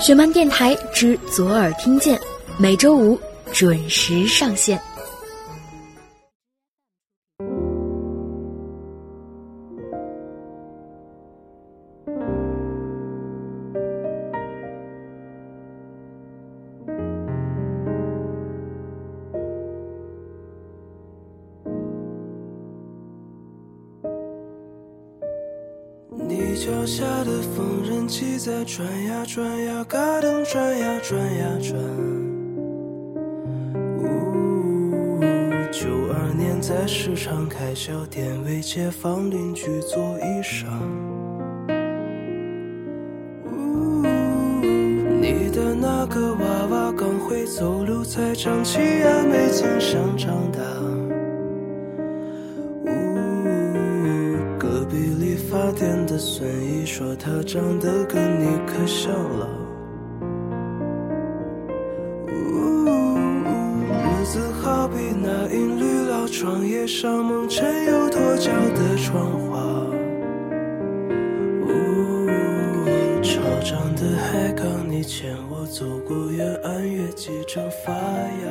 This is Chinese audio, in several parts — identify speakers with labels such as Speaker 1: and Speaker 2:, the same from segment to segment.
Speaker 1: 雪漫电台之左耳听见，每周五准时上线。
Speaker 2: 脚下的缝纫机在转呀转呀，嘎噔转呀转呀转。呜，九二年在市场开小店，为街坊邻居做衣裳。呜，你的那个娃娃刚会走路才长齐牙，没曾想长大。孙姨说她长得跟你可像了。日子好比那银绿老窗叶上蒙尘又脱胶的窗花。潮涨的海港，你牵我走过远岸，月季正发芽。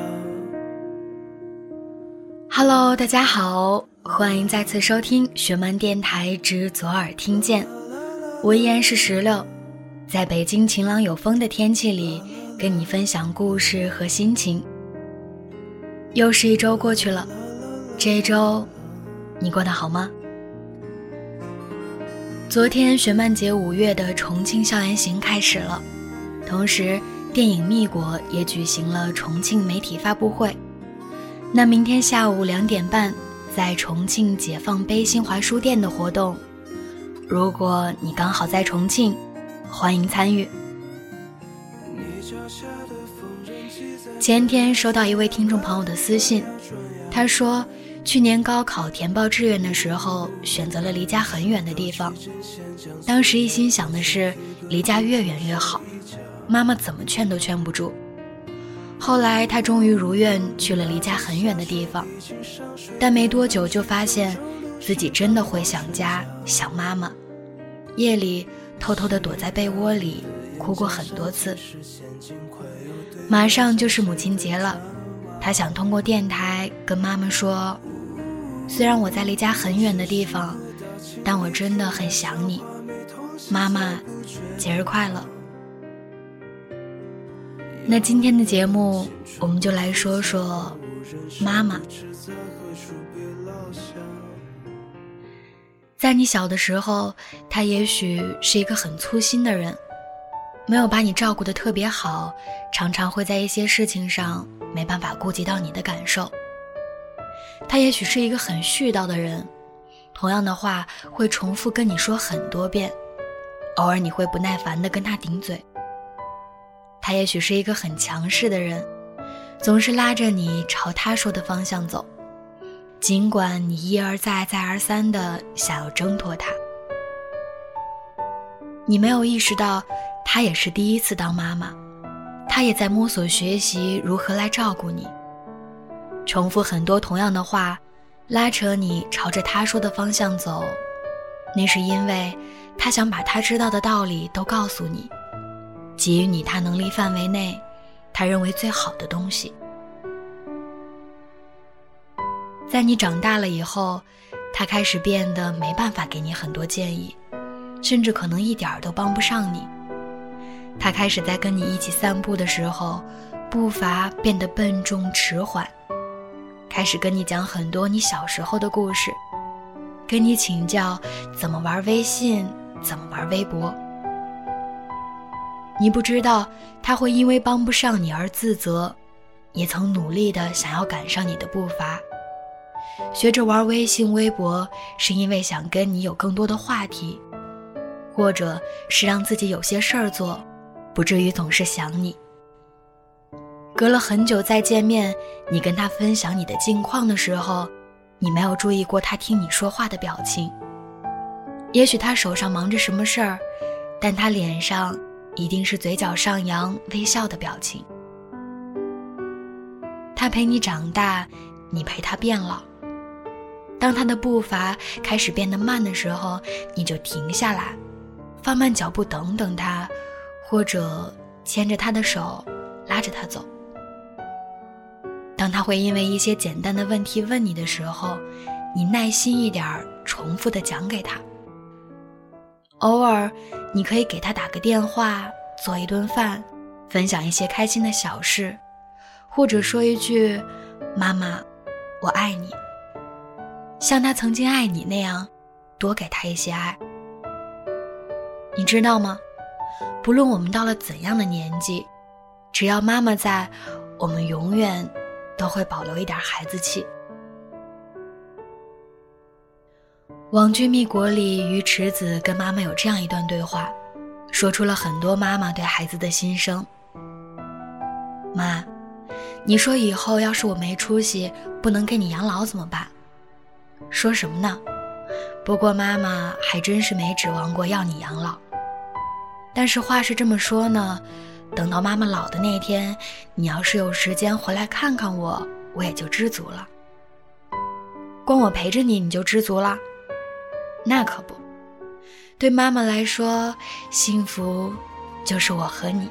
Speaker 1: Hello，大家好，欢迎再次收听学漫电台之左耳听见。我依然是石榴，在北京晴朗有风的天气里，跟你分享故事和心情。又是一周过去了，这一周你过得好吗？昨天学漫节五月的重庆校园行开始了，同时电影《蜜果》也举行了重庆媒体发布会。那明天下午两点半，在重庆解放碑新华书店的活动，如果你刚好在重庆，欢迎参与。前天收到一位听众朋友的私信，他说，去年高考填报志愿的时候，选择了离家很远的地方，当时一心想的是离家越远越好，妈妈怎么劝都劝不住。后来他终于如愿去了离家很远的地方，但没多久就发现自己真的会想家、想妈妈。夜里偷偷地躲在被窝里哭过很多次。马上就是母亲节了，他想通过电台跟妈妈说：“虽然我在离家很远的地方，但我真的很想你，妈妈，节日快乐。”那今天的节目，我们就来说说妈妈。在你小的时候，她也许是一个很粗心的人，没有把你照顾得特别好，常常会在一些事情上没办法顾及到你的感受。她也许是一个很絮叨的人，同样的话会重复跟你说很多遍，偶尔你会不耐烦的跟她顶嘴。他也许是一个很强势的人，总是拉着你朝他说的方向走，尽管你一而再、再而三的想要挣脱他。你没有意识到，他也是第一次当妈妈，他也在摸索学习如何来照顾你。重复很多同样的话，拉扯你朝着他说的方向走，那是因为他想把他知道的道理都告诉你。给予你他能力范围内，他认为最好的东西。在你长大了以后，他开始变得没办法给你很多建议，甚至可能一点儿都帮不上你。他开始在跟你一起散步的时候，步伐变得笨重迟缓，开始跟你讲很多你小时候的故事，跟你请教怎么玩微信，怎么玩微博。你不知道他会因为帮不上你而自责，也曾努力的想要赶上你的步伐。学着玩微信、微博，是因为想跟你有更多的话题，或者是让自己有些事儿做，不至于总是想你。隔了很久再见面，你跟他分享你的近况的时候，你没有注意过他听你说话的表情。也许他手上忙着什么事儿，但他脸上。一定是嘴角上扬、微笑的表情。他陪你长大，你陪他变老。当他的步伐开始变得慢的时候，你就停下来，放慢脚步等等他，或者牵着他的手，拉着他走。当他会因为一些简单的问题问你的时候，你耐心一点，重复的讲给他。偶尔，你可以给他打个电话，做一顿饭，分享一些开心的小事，或者说一句“妈妈，我爱你”，像他曾经爱你那样，多给他一些爱。你知道吗？不论我们到了怎样的年纪，只要妈妈在，我们永远都会保留一点孩子气。《王君密国》里，于池子跟妈妈有这样一段对话，说出了很多妈妈对孩子的心声。妈，你说以后要是我没出息，不能给你养老怎么办？说什么呢？不过妈妈还真是没指望过要你养老。但是话是这么说呢，等到妈妈老的那天，你要是有时间回来看看我，我也就知足了。光我陪着你，你就知足了？那可不，对妈妈来说，幸福就是我和你。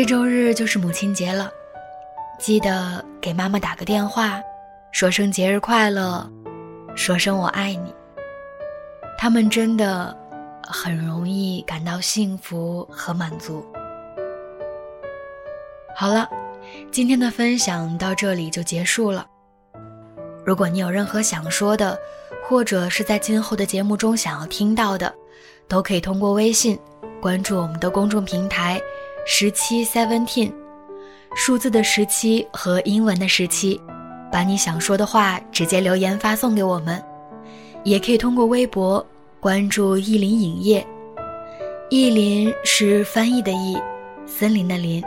Speaker 1: 这周日就是母亲节了，记得给妈妈打个电话，说声节日快乐，说声我爱你。他们真的很容易感到幸福和满足。好了，今天的分享到这里就结束了。如果你有任何想说的，或者是在今后的节目中想要听到的，都可以通过微信关注我们的公众平台。十七 seventeen，数字的十七和英文的十七，把你想说的话直接留言发送给我们，也可以通过微博关注意林影业，意林是翻译的意，森林的林。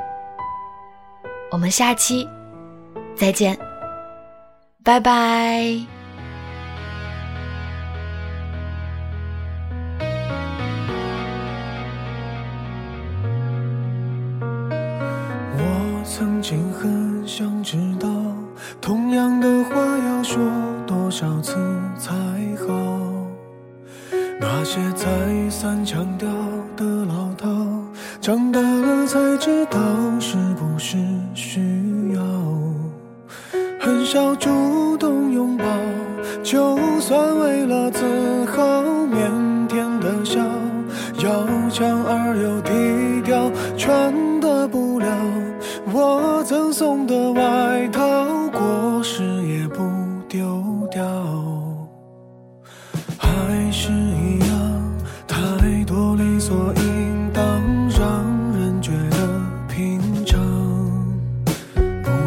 Speaker 1: 我们下期再见，拜拜。
Speaker 2: 曾经很想知道，同样的话要说多少次才好？那些再三强调的老套，长大了才知道是不是需要。很少主动拥抱，就算为了自豪，腼腆的笑，要强而又低调，穿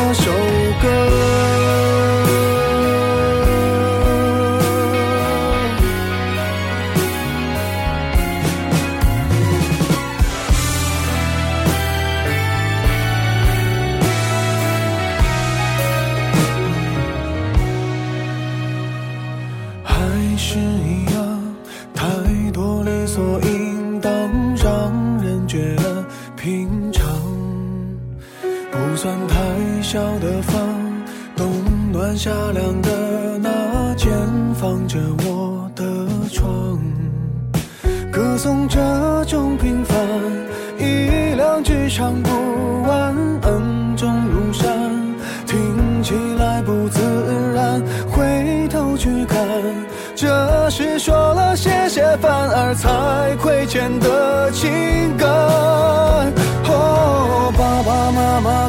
Speaker 2: 那首歌。送这种平凡，一两句唱不完，恩重如山，听起来不自然。回头去看，这是说了谢谢反而才亏欠的情感。哦，爸爸妈妈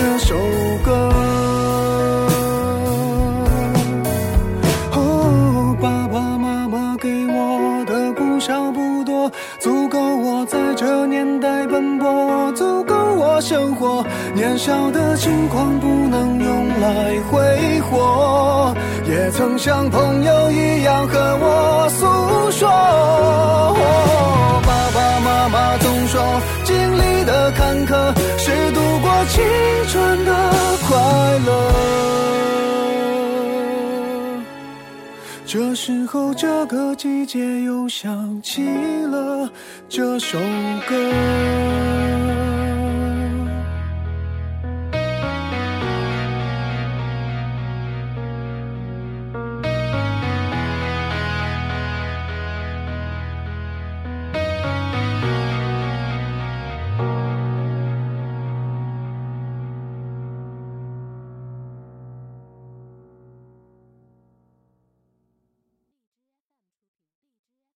Speaker 2: 这首歌哦，爸爸妈妈给我的不少不多，足够我在这年代奔波，足够我生活。年少的轻狂不能用来挥霍，也曾像朋友一样和我诉说。哦，爸爸妈妈总说经历的坎坷。青春的快乐。这时候，这个季节又想起了这首歌。